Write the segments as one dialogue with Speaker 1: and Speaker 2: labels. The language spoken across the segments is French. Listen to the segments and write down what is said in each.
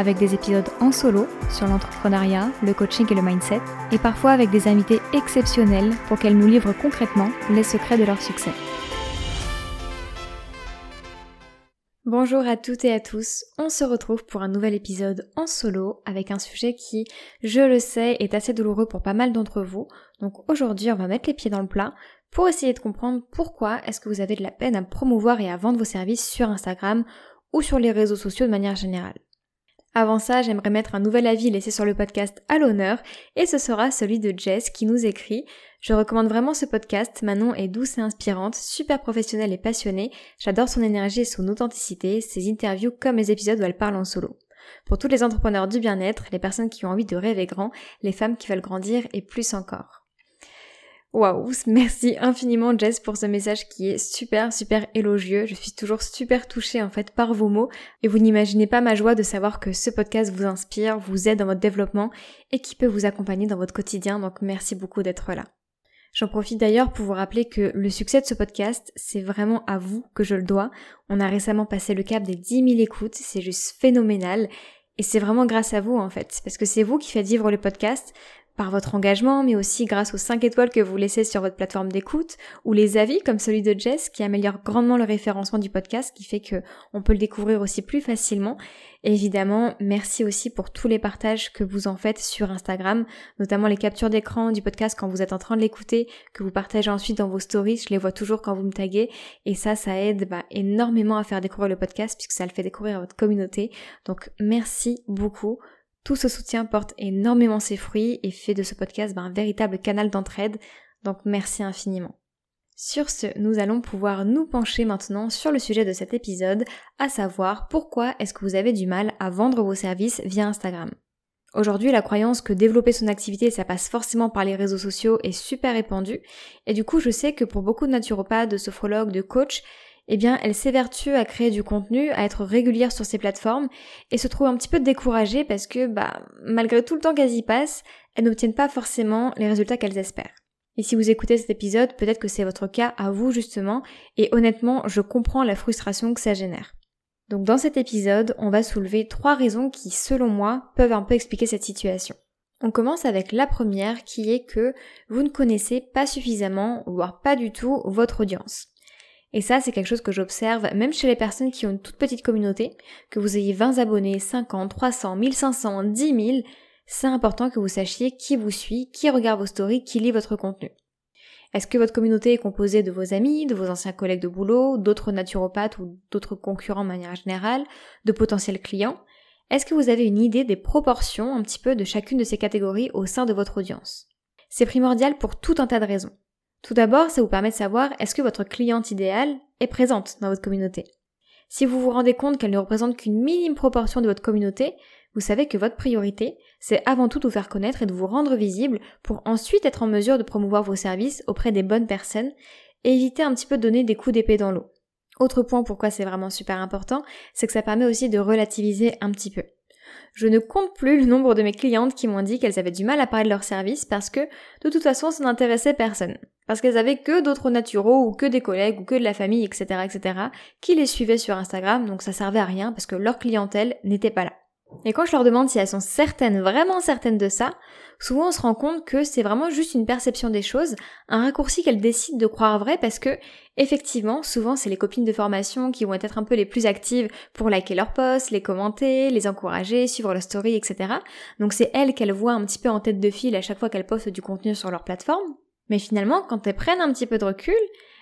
Speaker 1: avec des épisodes en solo sur l'entrepreneuriat, le coaching et le mindset, et parfois avec des invités exceptionnels pour qu'elles nous livrent concrètement les secrets de leur succès. Bonjour à toutes et à tous, on se retrouve pour un nouvel épisode en solo avec un sujet qui, je le sais, est assez douloureux pour pas mal d'entre vous. Donc aujourd'hui on va mettre les pieds dans le plat pour essayer de comprendre pourquoi est-ce que vous avez de la peine à promouvoir et à vendre vos services sur Instagram ou sur les réseaux sociaux de manière générale. Avant ça, j'aimerais mettre un nouvel avis laissé sur le podcast à l'honneur, et ce sera celui de Jess qui nous écrit Je recommande vraiment ce podcast, Manon est douce et inspirante, super professionnelle et passionnée, j'adore son énergie et son authenticité, ses interviews comme les épisodes où elle parle en solo. Pour tous les entrepreneurs du bien-être, les personnes qui ont envie de rêver grand, les femmes qui veulent grandir et plus encore. Waouh, merci infiniment Jess pour ce message qui est super super élogieux. Je suis toujours super touchée en fait par vos mots et vous n'imaginez pas ma joie de savoir que ce podcast vous inspire, vous aide dans votre développement et qui peut vous accompagner dans votre quotidien. Donc merci beaucoup d'être là. J'en profite d'ailleurs pour vous rappeler que le succès de ce podcast, c'est vraiment à vous que je le dois. On a récemment passé le cap des 10 000 écoutes, c'est juste phénoménal. Et c'est vraiment grâce à vous en fait, parce que c'est vous qui faites vivre le podcast, par votre engagement, mais aussi grâce aux 5 étoiles que vous laissez sur votre plateforme d'écoute, ou les avis comme celui de Jess qui améliore grandement le référencement du podcast, qui fait que on peut le découvrir aussi plus facilement. Évidemment, merci aussi pour tous les partages que vous en faites sur Instagram, notamment les captures d'écran du podcast quand vous êtes en train de l'écouter, que vous partagez ensuite dans vos stories, je les vois toujours quand vous me taguez, et ça, ça aide bah, énormément à faire découvrir le podcast puisque ça le fait découvrir à votre communauté. Donc merci beaucoup. Tout ce soutien porte énormément ses fruits et fait de ce podcast ben, un véritable canal d'entraide, donc merci infiniment. Sur ce, nous allons pouvoir nous pencher maintenant sur le sujet de cet épisode, à savoir pourquoi est-ce que vous avez du mal à vendre vos services via Instagram. Aujourd'hui, la croyance que développer son activité, ça passe forcément par les réseaux sociaux est super répandue, et du coup, je sais que pour beaucoup de naturopathes, de sophrologues, de coachs, eh bien, elle s'évertue à créer du contenu, à être régulière sur ces plateformes et se trouve un petit peu découragée parce que, bah, malgré tout le temps qu'elles y passent, elles n'obtiennent pas forcément les résultats qu'elles espèrent. Et si vous écoutez cet épisode, peut-être que c'est votre cas à vous justement, et honnêtement, je comprends la frustration que ça génère. Donc dans cet épisode, on va soulever trois raisons qui, selon moi, peuvent un peu expliquer cette situation. On commence avec la première qui est que vous ne connaissez pas suffisamment, voire pas du tout, votre audience. Et ça, c'est quelque chose que j'observe même chez les personnes qui ont une toute petite communauté, que vous ayez 20 abonnés, 50, 300, 1500, 10 000, c'est important que vous sachiez qui vous suit, qui regarde vos stories, qui lit votre contenu. Est-ce que votre communauté est composée de vos amis, de vos anciens collègues de boulot, d'autres naturopathes ou d'autres concurrents de manière générale, de potentiels clients? Est-ce que vous avez une idée des proportions un petit peu de chacune de ces catégories au sein de votre audience? C'est primordial pour tout un tas de raisons. Tout d'abord, ça vous permet de savoir est-ce que votre cliente idéale est présente dans votre communauté? Si vous vous rendez compte qu'elle ne représente qu'une minime proportion de votre communauté, vous savez que votre priorité, c'est avant tout de vous faire connaître et de vous rendre visible pour ensuite être en mesure de promouvoir vos services auprès des bonnes personnes et éviter un petit peu de donner des coups d'épée dans l'eau. Autre point pourquoi c'est vraiment super important, c'est que ça permet aussi de relativiser un petit peu. Je ne compte plus le nombre de mes clientes qui m'ont dit qu'elles avaient du mal à parler de leur service parce que de toute façon ça n'intéressait personne. Parce qu'elles avaient que d'autres naturaux ou que des collègues ou que de la famille, etc., etc., qui les suivaient sur Instagram, donc ça servait à rien parce que leur clientèle n'était pas là. Et quand je leur demande si elles sont certaines, vraiment certaines de ça, souvent on se rend compte que c'est vraiment juste une perception des choses, un raccourci qu'elles décident de croire vrai parce que, effectivement, souvent c'est les copines de formation qui vont être un peu les plus actives pour liker leurs posts, les commenter, les encourager, suivre leur story, etc. Donc c'est elles qu'elles voient un petit peu en tête de file à chaque fois qu'elles postent du contenu sur leur plateforme. Mais finalement, quand elles prennent un petit peu de recul,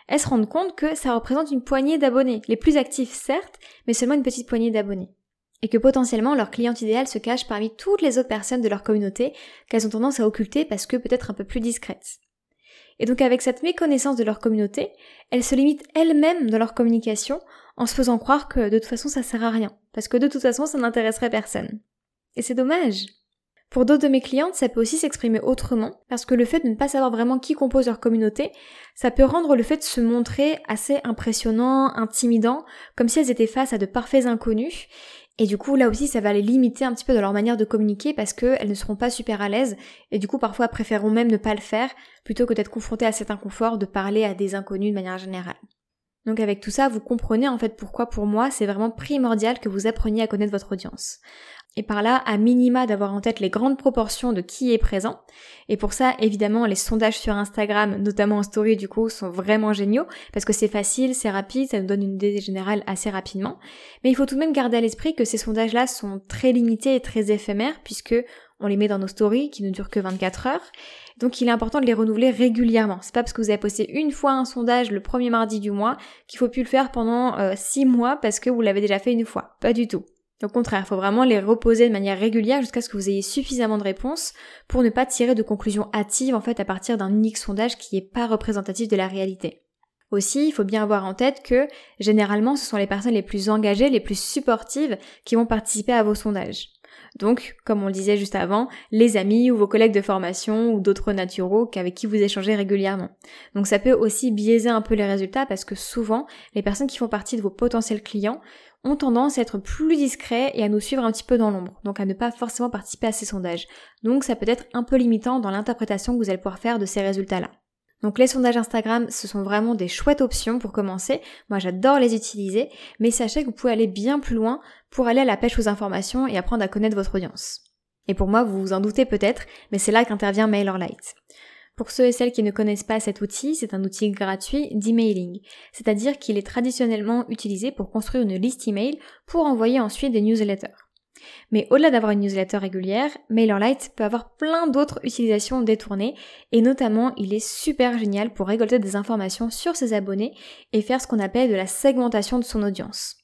Speaker 1: elles se rendent compte que ça représente une poignée d'abonnés, les plus actifs certes, mais seulement une petite poignée d'abonnés et que potentiellement leur cliente idéale se cache parmi toutes les autres personnes de leur communauté qu'elles ont tendance à occulter parce que peut-être un peu plus discrètes. Et donc avec cette méconnaissance de leur communauté, elles se limitent elles-mêmes dans leur communication en se faisant croire que de toute façon ça sert à rien, parce que de toute façon ça n'intéresserait personne. Et c'est dommage. Pour d'autres de mes clientes, ça peut aussi s'exprimer autrement, parce que le fait de ne pas savoir vraiment qui compose leur communauté, ça peut rendre le fait de se montrer assez impressionnant, intimidant, comme si elles étaient face à de parfaits inconnus. Et du coup, là aussi, ça va les limiter un petit peu dans leur manière de communiquer parce qu'elles ne seront pas super à l'aise et du coup, parfois, préféreront même ne pas le faire plutôt que d'être confrontées à cet inconfort de parler à des inconnus de manière générale. Donc avec tout ça, vous comprenez en fait pourquoi pour moi c'est vraiment primordial que vous appreniez à connaître votre audience et par là, à minima, d'avoir en tête les grandes proportions de qui est présent. Et pour ça, évidemment, les sondages sur Instagram, notamment en story du coup, sont vraiment géniaux, parce que c'est facile, c'est rapide, ça nous donne une idée générale assez rapidement. Mais il faut tout de même garder à l'esprit que ces sondages-là sont très limités et très éphémères, puisque on les met dans nos stories qui ne durent que 24 heures. Donc il est important de les renouveler régulièrement. C'est pas parce que vous avez posté une fois un sondage le premier mardi du mois qu'il faut plus le faire pendant 6 euh, mois parce que vous l'avez déjà fait une fois. Pas du tout. Au contraire, il faut vraiment les reposer de manière régulière jusqu'à ce que vous ayez suffisamment de réponses pour ne pas tirer de conclusions hâtives en fait à partir d'un unique sondage qui n'est pas représentatif de la réalité. Aussi, il faut bien avoir en tête que généralement ce sont les personnes les plus engagées, les plus supportives qui vont participer à vos sondages. Donc, comme on le disait juste avant, les amis ou vos collègues de formation ou d'autres naturaux avec qui vous échangez régulièrement. Donc ça peut aussi biaiser un peu les résultats parce que souvent, les personnes qui font partie de vos potentiels clients ont tendance à être plus discrets et à nous suivre un petit peu dans l'ombre, donc à ne pas forcément participer à ces sondages. Donc ça peut être un peu limitant dans l'interprétation que vous allez pouvoir faire de ces résultats-là. Donc les sondages Instagram, ce sont vraiment des chouettes options pour commencer. Moi j'adore les utiliser, mais sachez que vous pouvez aller bien plus loin pour aller à la pêche aux informations et apprendre à connaître votre audience. Et pour moi, vous vous en doutez peut-être, mais c'est là qu'intervient MailerLite. Pour ceux et celles qui ne connaissent pas cet outil, c'est un outil gratuit d'emailing, c'est-à-dire qu'il est traditionnellement utilisé pour construire une liste email pour envoyer ensuite des newsletters. Mais au-delà d'avoir une newsletter régulière, MailerLite peut avoir plein d'autres utilisations détournées et notamment il est super génial pour récolter des informations sur ses abonnés et faire ce qu'on appelle de la segmentation de son audience.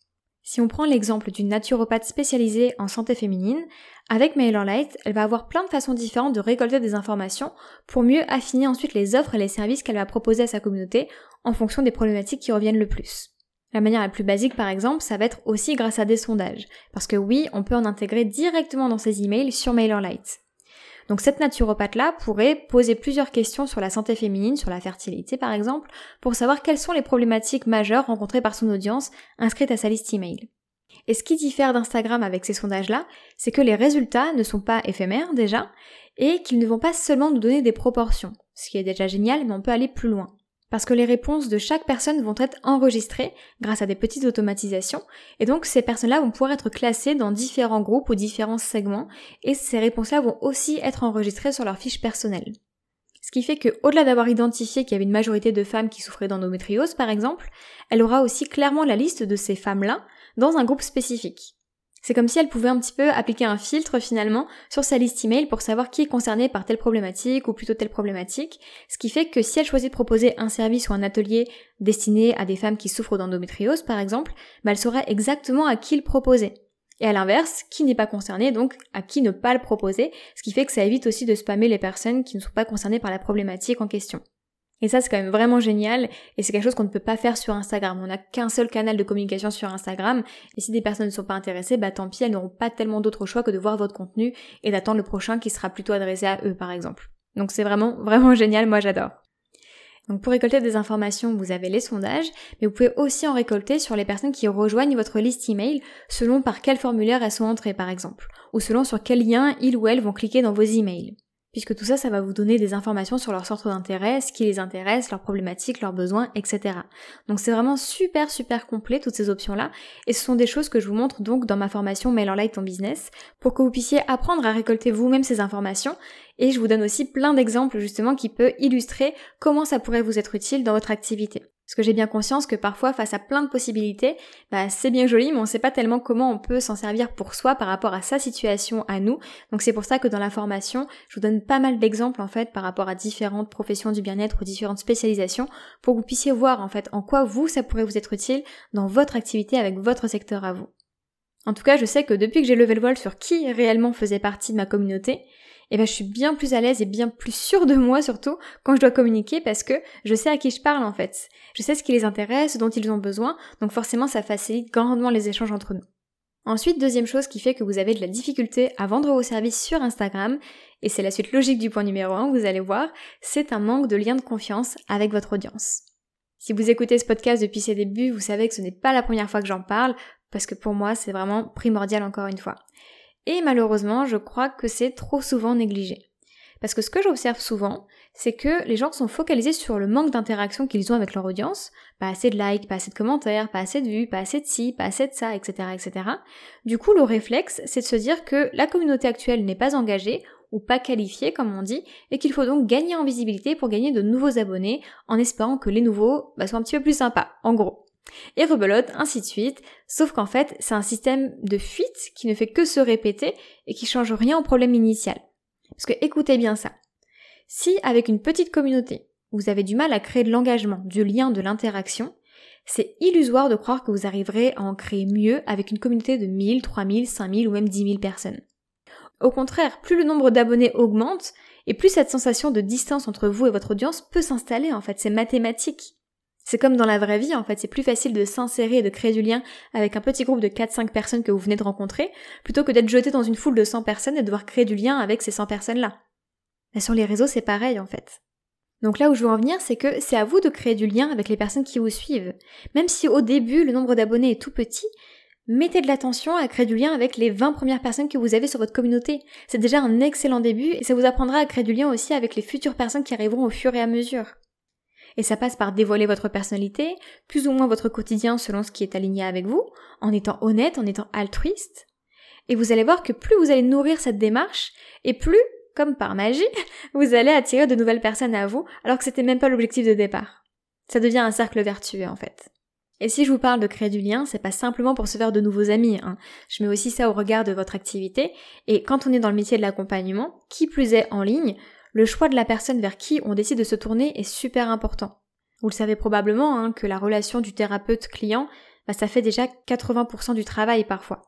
Speaker 1: Si on prend l'exemple d'une naturopathe spécialisée en santé féminine, avec MailerLite, elle va avoir plein de façons différentes de récolter des informations pour mieux affiner ensuite les offres et les services qu'elle va proposer à sa communauté en fonction des problématiques qui reviennent le plus. La manière la plus basique par exemple, ça va être aussi grâce à des sondages. Parce que oui, on peut en intégrer directement dans ses emails sur MailerLite. Donc cette naturopathe-là pourrait poser plusieurs questions sur la santé féminine, sur la fertilité par exemple, pour savoir quelles sont les problématiques majeures rencontrées par son audience inscrite à sa liste email. Et ce qui diffère d'Instagram avec ces sondages-là, c'est que les résultats ne sont pas éphémères déjà, et qu'ils ne vont pas seulement nous donner des proportions, ce qui est déjà génial, mais on peut aller plus loin. Parce que les réponses de chaque personne vont être enregistrées grâce à des petites automatisations, et donc ces personnes-là vont pouvoir être classées dans différents groupes ou différents segments, et ces réponses-là vont aussi être enregistrées sur leur fiche personnelle. Ce qui fait que, au-delà d'avoir identifié qu'il y avait une majorité de femmes qui souffraient d'endométriose, par exemple, elle aura aussi clairement la liste de ces femmes-là dans un groupe spécifique. C'est comme si elle pouvait un petit peu appliquer un filtre finalement sur sa liste email pour savoir qui est concerné par telle problématique ou plutôt telle problématique, ce qui fait que si elle choisit de proposer un service ou un atelier destiné à des femmes qui souffrent d'endométriose par exemple, bah, elle saurait exactement à qui le proposer. Et à l'inverse, qui n'est pas concerné, donc à qui ne pas le proposer, ce qui fait que ça évite aussi de spammer les personnes qui ne sont pas concernées par la problématique en question. Et ça, c'est quand même vraiment génial, et c'est quelque chose qu'on ne peut pas faire sur Instagram. On n'a qu'un seul canal de communication sur Instagram, et si des personnes ne sont pas intéressées, bah tant pis, elles n'auront pas tellement d'autres choix que de voir votre contenu et d'attendre le prochain qui sera plutôt adressé à eux, par exemple. Donc c'est vraiment, vraiment génial, moi j'adore. Donc pour récolter des informations, vous avez les sondages, mais vous pouvez aussi en récolter sur les personnes qui rejoignent votre liste email selon par quel formulaire elles sont entrées par exemple, ou selon sur quel lien ils ou elles vont cliquer dans vos emails. Puisque tout ça, ça va vous donner des informations sur leur centre d'intérêt, ce qui les intéresse, leurs problématiques, leurs besoins, etc. Donc c'est vraiment super super complet toutes ces options-là, et ce sont des choses que je vous montre donc dans ma formation MailerLite en business, pour que vous puissiez apprendre à récolter vous-même ces informations et je vous donne aussi plein d'exemples justement qui peuvent illustrer comment ça pourrait vous être utile dans votre activité. Parce que j'ai bien conscience que parfois, face à plein de possibilités, bah, c'est bien joli, mais on sait pas tellement comment on peut s'en servir pour soi par rapport à sa situation à nous. Donc c'est pour ça que dans la formation, je vous donne pas mal d'exemples en fait par rapport à différentes professions du bien-être ou différentes spécialisations pour que vous puissiez voir en fait en quoi vous ça pourrait vous être utile dans votre activité avec votre secteur à vous. En tout cas, je sais que depuis que j'ai levé le voile sur qui réellement faisait partie de ma communauté, eh ben je suis bien plus à l'aise et bien plus sûre de moi surtout quand je dois communiquer parce que je sais à qui je parle en fait. Je sais ce qui les intéresse, ce dont ils ont besoin, donc forcément ça facilite grandement les échanges entre nous. Ensuite, deuxième chose qui fait que vous avez de la difficulté à vendre vos services sur Instagram, et c'est la suite logique du point numéro 1, vous allez voir, c'est un manque de lien de confiance avec votre audience. Si vous écoutez ce podcast depuis ses débuts, vous savez que ce n'est pas la première fois que j'en parle, parce que pour moi c'est vraiment primordial encore une fois. Et malheureusement, je crois que c'est trop souvent négligé. Parce que ce que j'observe souvent, c'est que les gens sont focalisés sur le manque d'interaction qu'ils ont avec leur audience, pas assez de likes, pas assez de commentaires, pas assez de vues, pas assez de ci, pas assez de ça, etc., etc. Du coup, le réflexe, c'est de se dire que la communauté actuelle n'est pas engagée ou pas qualifiée, comme on dit, et qu'il faut donc gagner en visibilité pour gagner de nouveaux abonnés, en espérant que les nouveaux bah, soient un petit peu plus sympas, en gros. Et rebelote, ainsi de suite, sauf qu'en fait, c'est un système de fuite qui ne fait que se répéter et qui change rien au problème initial. Parce que écoutez bien ça. Si avec une petite communauté, vous avez du mal à créer de l'engagement, du lien, de l'interaction, c'est illusoire de croire que vous arriverez à en créer mieux avec une communauté de 1000, 3000, 5000 ou même 10 000 personnes. Au contraire, plus le nombre d'abonnés augmente, et plus cette sensation de distance entre vous et votre audience peut s'installer en fait, c'est mathématique. C'est comme dans la vraie vie, en fait, c'est plus facile de s'insérer et de créer du lien avec un petit groupe de 4-5 personnes que vous venez de rencontrer, plutôt que d'être jeté dans une foule de 100 personnes et de devoir créer du lien avec ces 100 personnes-là. Mais sur les réseaux, c'est pareil, en fait. Donc là où je veux en venir, c'est que c'est à vous de créer du lien avec les personnes qui vous suivent. Même si au début, le nombre d'abonnés est tout petit, mettez de l'attention à créer du lien avec les 20 premières personnes que vous avez sur votre communauté. C'est déjà un excellent début et ça vous apprendra à créer du lien aussi avec les futures personnes qui arriveront au fur et à mesure. Et ça passe par dévoiler votre personnalité, plus ou moins votre quotidien selon ce qui est aligné avec vous, en étant honnête, en étant altruiste. Et vous allez voir que plus vous allez nourrir cette démarche, et plus, comme par magie, vous allez attirer de nouvelles personnes à vous, alors que c'était même pas l'objectif de départ. Ça devient un cercle vertueux en fait. Et si je vous parle de créer du lien, c'est pas simplement pour se faire de nouveaux amis. Hein. Je mets aussi ça au regard de votre activité. Et quand on est dans le métier de l'accompagnement, qui plus est en ligne, le choix de la personne vers qui on décide de se tourner est super important. Vous le savez probablement hein, que la relation du thérapeute-client, bah, ça fait déjà 80% du travail parfois.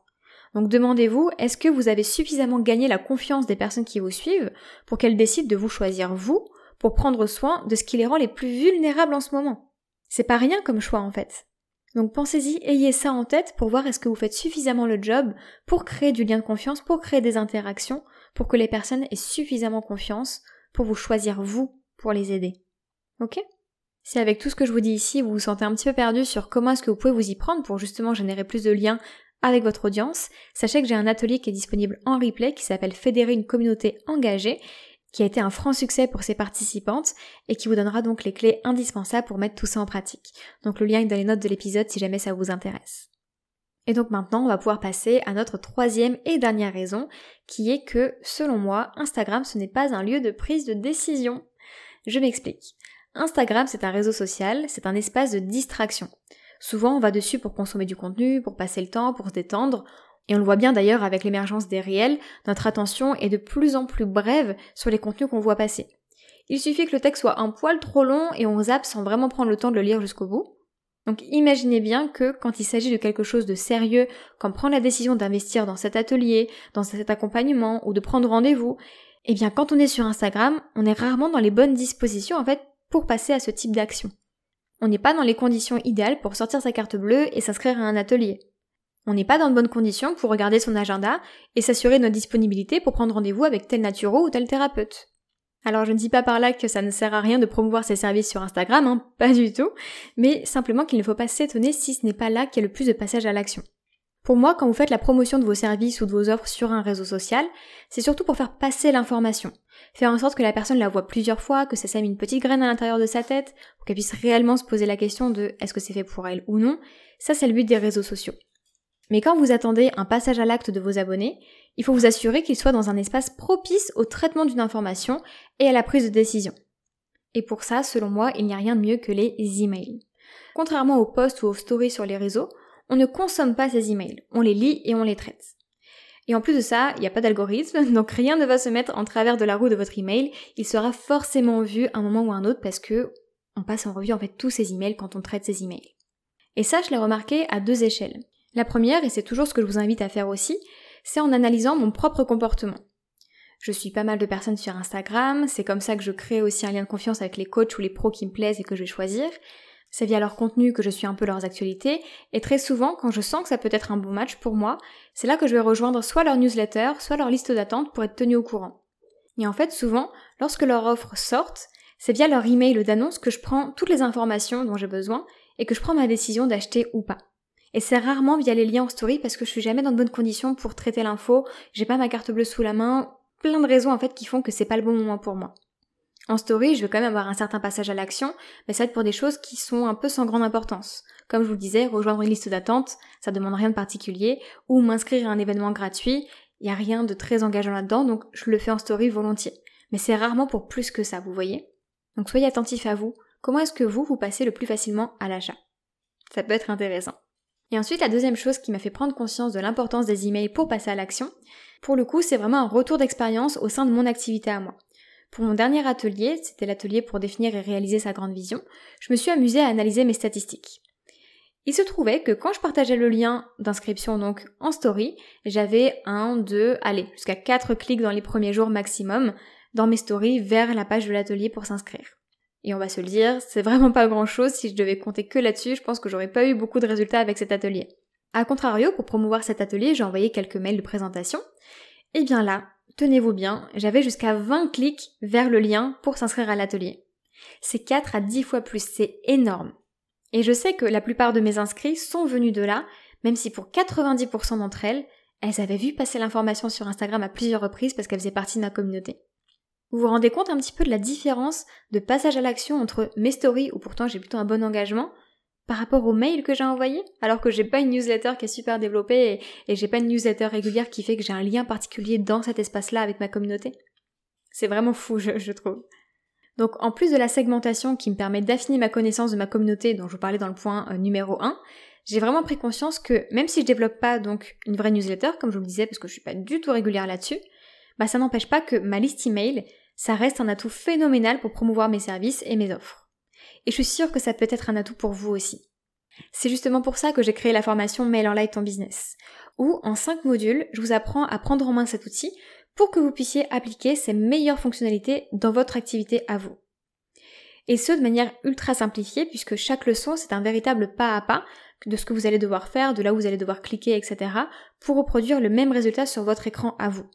Speaker 1: Donc demandez-vous, est-ce que vous avez suffisamment gagné la confiance des personnes qui vous suivent pour qu'elles décident de vous choisir vous pour prendre soin de ce qui les rend les plus vulnérables en ce moment? C'est pas rien comme choix en fait. Donc pensez-y, ayez ça en tête pour voir est-ce que vous faites suffisamment le job pour créer du lien de confiance, pour créer des interactions, pour que les personnes aient suffisamment confiance pour vous choisir vous pour les aider. Ok? Si avec tout ce que je vous dis ici, vous vous sentez un petit peu perdu sur comment est-ce que vous pouvez vous y prendre pour justement générer plus de liens avec votre audience, sachez que j'ai un atelier qui est disponible en replay qui s'appelle Fédérer une communauté engagée qui a été un franc succès pour ses participantes et qui vous donnera donc les clés indispensables pour mettre tout ça en pratique. Donc le lien est dans les notes de l'épisode si jamais ça vous intéresse. Et donc maintenant, on va pouvoir passer à notre troisième et dernière raison, qui est que, selon moi, Instagram, ce n'est pas un lieu de prise de décision. Je m'explique. Instagram, c'est un réseau social, c'est un espace de distraction. Souvent, on va dessus pour consommer du contenu, pour passer le temps, pour se détendre. Et on le voit bien d'ailleurs avec l'émergence des réels, notre attention est de plus en plus brève sur les contenus qu'on voit passer. Il suffit que le texte soit un poil trop long et on zappe sans vraiment prendre le temps de le lire jusqu'au bout. Donc imaginez bien que quand il s'agit de quelque chose de sérieux, comme prendre la décision d'investir dans cet atelier, dans cet accompagnement ou de prendre rendez-vous, eh bien quand on est sur Instagram, on est rarement dans les bonnes dispositions en fait pour passer à ce type d'action. On n'est pas dans les conditions idéales pour sortir sa carte bleue et s'inscrire à un atelier. On n'est pas dans de bonnes conditions pour regarder son agenda et s'assurer de notre disponibilité pour prendre rendez-vous avec tel naturo ou tel thérapeute. Alors je ne dis pas par là que ça ne sert à rien de promouvoir ses services sur Instagram, hein, pas du tout, mais simplement qu'il ne faut pas s'étonner si ce n'est pas là qu'il y a le plus de passage à l'action. Pour moi, quand vous faites la promotion de vos services ou de vos offres sur un réseau social, c'est surtout pour faire passer l'information. Faire en sorte que la personne la voit plusieurs fois, que ça sème une petite graine à l'intérieur de sa tête, pour qu'elle puisse réellement se poser la question de est-ce que c'est fait pour elle ou non. Ça, c'est le but des réseaux sociaux. Mais quand vous attendez un passage à l'acte de vos abonnés, il faut vous assurer qu'ils soient dans un espace propice au traitement d'une information et à la prise de décision. Et pour ça, selon moi, il n'y a rien de mieux que les emails. Contrairement aux posts ou aux stories sur les réseaux, on ne consomme pas ces emails, on les lit et on les traite. Et en plus de ça, il n'y a pas d'algorithme, donc rien ne va se mettre en travers de la roue de votre email, il sera forcément vu un moment ou un autre parce que on passe en revue en fait tous ces emails quand on traite ces emails. Et ça, je l'ai remarqué à deux échelles. La première, et c'est toujours ce que je vous invite à faire aussi, c'est en analysant mon propre comportement. Je suis pas mal de personnes sur Instagram, c'est comme ça que je crée aussi un lien de confiance avec les coachs ou les pros qui me plaisent et que je vais choisir. C'est via leur contenu que je suis un peu leurs actualités, et très souvent, quand je sens que ça peut être un bon match pour moi, c'est là que je vais rejoindre soit leur newsletter, soit leur liste d'attente pour être tenu au courant. Et en fait, souvent, lorsque leurs offres sortent, c'est via leur email d'annonce que je prends toutes les informations dont j'ai besoin et que je prends ma décision d'acheter ou pas. Et c'est rarement via les liens en story parce que je suis jamais dans de bonnes conditions pour traiter l'info, j'ai pas ma carte bleue sous la main, plein de raisons en fait qui font que c'est pas le bon moment pour moi. En story, je vais quand même avoir un certain passage à l'action, mais ça va être pour des choses qui sont un peu sans grande importance. Comme je vous disais, rejoindre une liste d'attente, ça demande rien de particulier, ou m'inscrire à un événement gratuit, il y a rien de très engageant là-dedans, donc je le fais en story volontiers. Mais c'est rarement pour plus que ça, vous voyez. Donc soyez attentifs à vous. Comment est-ce que vous, vous passez le plus facilement à l'achat? Ça peut être intéressant. Et ensuite, la deuxième chose qui m'a fait prendre conscience de l'importance des emails pour passer à l'action, pour le coup, c'est vraiment un retour d'expérience au sein de mon activité à moi. Pour mon dernier atelier, c'était l'atelier pour définir et réaliser sa grande vision, je me suis amusée à analyser mes statistiques. Il se trouvait que quand je partageais le lien d'inscription donc en story, j'avais un, deux, allez, jusqu'à quatre clics dans les premiers jours maximum dans mes stories vers la page de l'atelier pour s'inscrire. Et on va se le dire, c'est vraiment pas grand chose si je devais compter que là-dessus, je pense que j'aurais pas eu beaucoup de résultats avec cet atelier. A contrario, pour promouvoir cet atelier, j'ai envoyé quelques mails de présentation. Et bien là, tenez-vous bien, j'avais jusqu'à 20 clics vers le lien pour s'inscrire à l'atelier. C'est 4 à 10 fois plus, c'est énorme. Et je sais que la plupart de mes inscrits sont venus de là, même si pour 90% d'entre elles, elles avaient vu passer l'information sur Instagram à plusieurs reprises parce qu'elles faisaient partie de ma communauté. Vous vous rendez compte un petit peu de la différence de passage à l'action entre mes stories, où pourtant j'ai plutôt un bon engagement, par rapport aux mails que j'ai envoyés, alors que j'ai pas une newsletter qui est super développée et, j'ai pas une newsletter régulière qui fait que j'ai un lien particulier dans cet espace-là avec ma communauté? C'est vraiment fou, je, trouve. Donc en plus de la segmentation qui me permet d'affiner ma connaissance de ma communauté dont je vous parlais dans le point euh, numéro 1, j'ai vraiment pris conscience que même si je développe pas donc une vraie newsletter, comme je vous le disais, parce que je suis pas du tout régulière là-dessus, bah ça n'empêche pas que ma liste email, ça reste un atout phénoménal pour promouvoir mes services et mes offres. Et je suis sûre que ça peut être un atout pour vous aussi. C'est justement pour ça que j'ai créé la formation Mail en Light ton business, où en 5 modules, je vous apprends à prendre en main cet outil pour que vous puissiez appliquer ses meilleures fonctionnalités dans votre activité à vous. Et ce de manière ultra simplifiée puisque chaque leçon c'est un véritable pas à pas de ce que vous allez devoir faire, de là où vous allez devoir cliquer, etc. pour reproduire le même résultat sur votre écran à vous.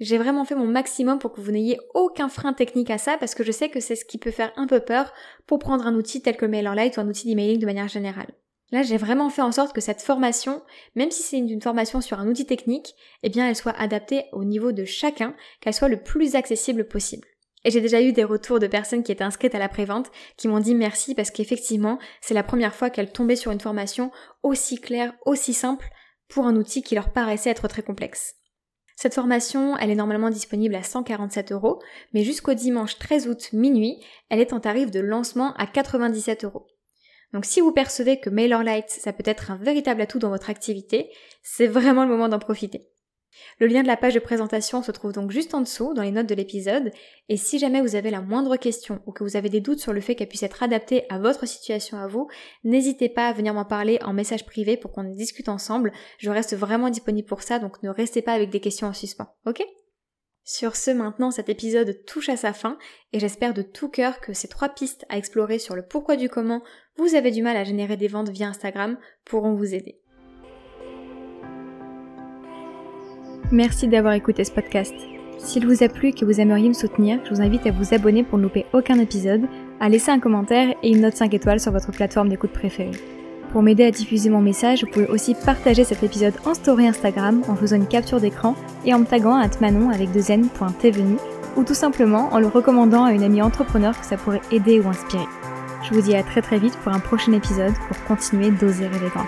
Speaker 1: J'ai vraiment fait mon maximum pour que vous n'ayez aucun frein technique à ça parce que je sais que c'est ce qui peut faire un peu peur pour prendre un outil tel que MailerLite ou un outil d'emailing de manière générale. Là, j'ai vraiment fait en sorte que cette formation, même si c'est une formation sur un outil technique, eh bien, elle soit adaptée au niveau de chacun, qu'elle soit le plus accessible possible. Et j'ai déjà eu des retours de personnes qui étaient inscrites à la prévente qui m'ont dit merci parce qu'effectivement, c'est la première fois qu'elles tombaient sur une formation aussi claire, aussi simple pour un outil qui leur paraissait être très complexe. Cette formation, elle est normalement disponible à 147 euros, mais jusqu'au dimanche 13 août minuit, elle est en tarif de lancement à 97 euros. Donc si vous percevez que MailerLite, ça peut être un véritable atout dans votre activité, c'est vraiment le moment d'en profiter. Le lien de la page de présentation se trouve donc juste en dessous dans les notes de l'épisode et si jamais vous avez la moindre question ou que vous avez des doutes sur le fait qu'elle puisse être adaptée à votre situation à vous, n'hésitez pas à venir m'en parler en message privé pour qu'on discute ensemble. Je reste vraiment disponible pour ça donc ne restez pas avec des questions en suspens, ok? Sur ce, maintenant, cet épisode touche à sa fin et j'espère de tout cœur que ces trois pistes à explorer sur le pourquoi du comment vous avez du mal à générer des ventes via Instagram pourront vous aider. Merci d'avoir écouté ce podcast. S'il vous a plu et que vous aimeriez me soutenir, je vous invite à vous abonner pour ne louper aucun épisode, à laisser un commentaire et une note 5 étoiles sur votre plateforme d'écoute préférée. Pour m'aider à diffuser mon message, vous pouvez aussi partager cet épisode en story Instagram en faisant une capture d'écran et en me taguant à manon avec deux n.tvenu ou tout simplement en le recommandant à une amie entrepreneur que ça pourrait aider ou inspirer. Je vous dis à très très vite pour un prochain épisode pour continuer d'oser rêver grand.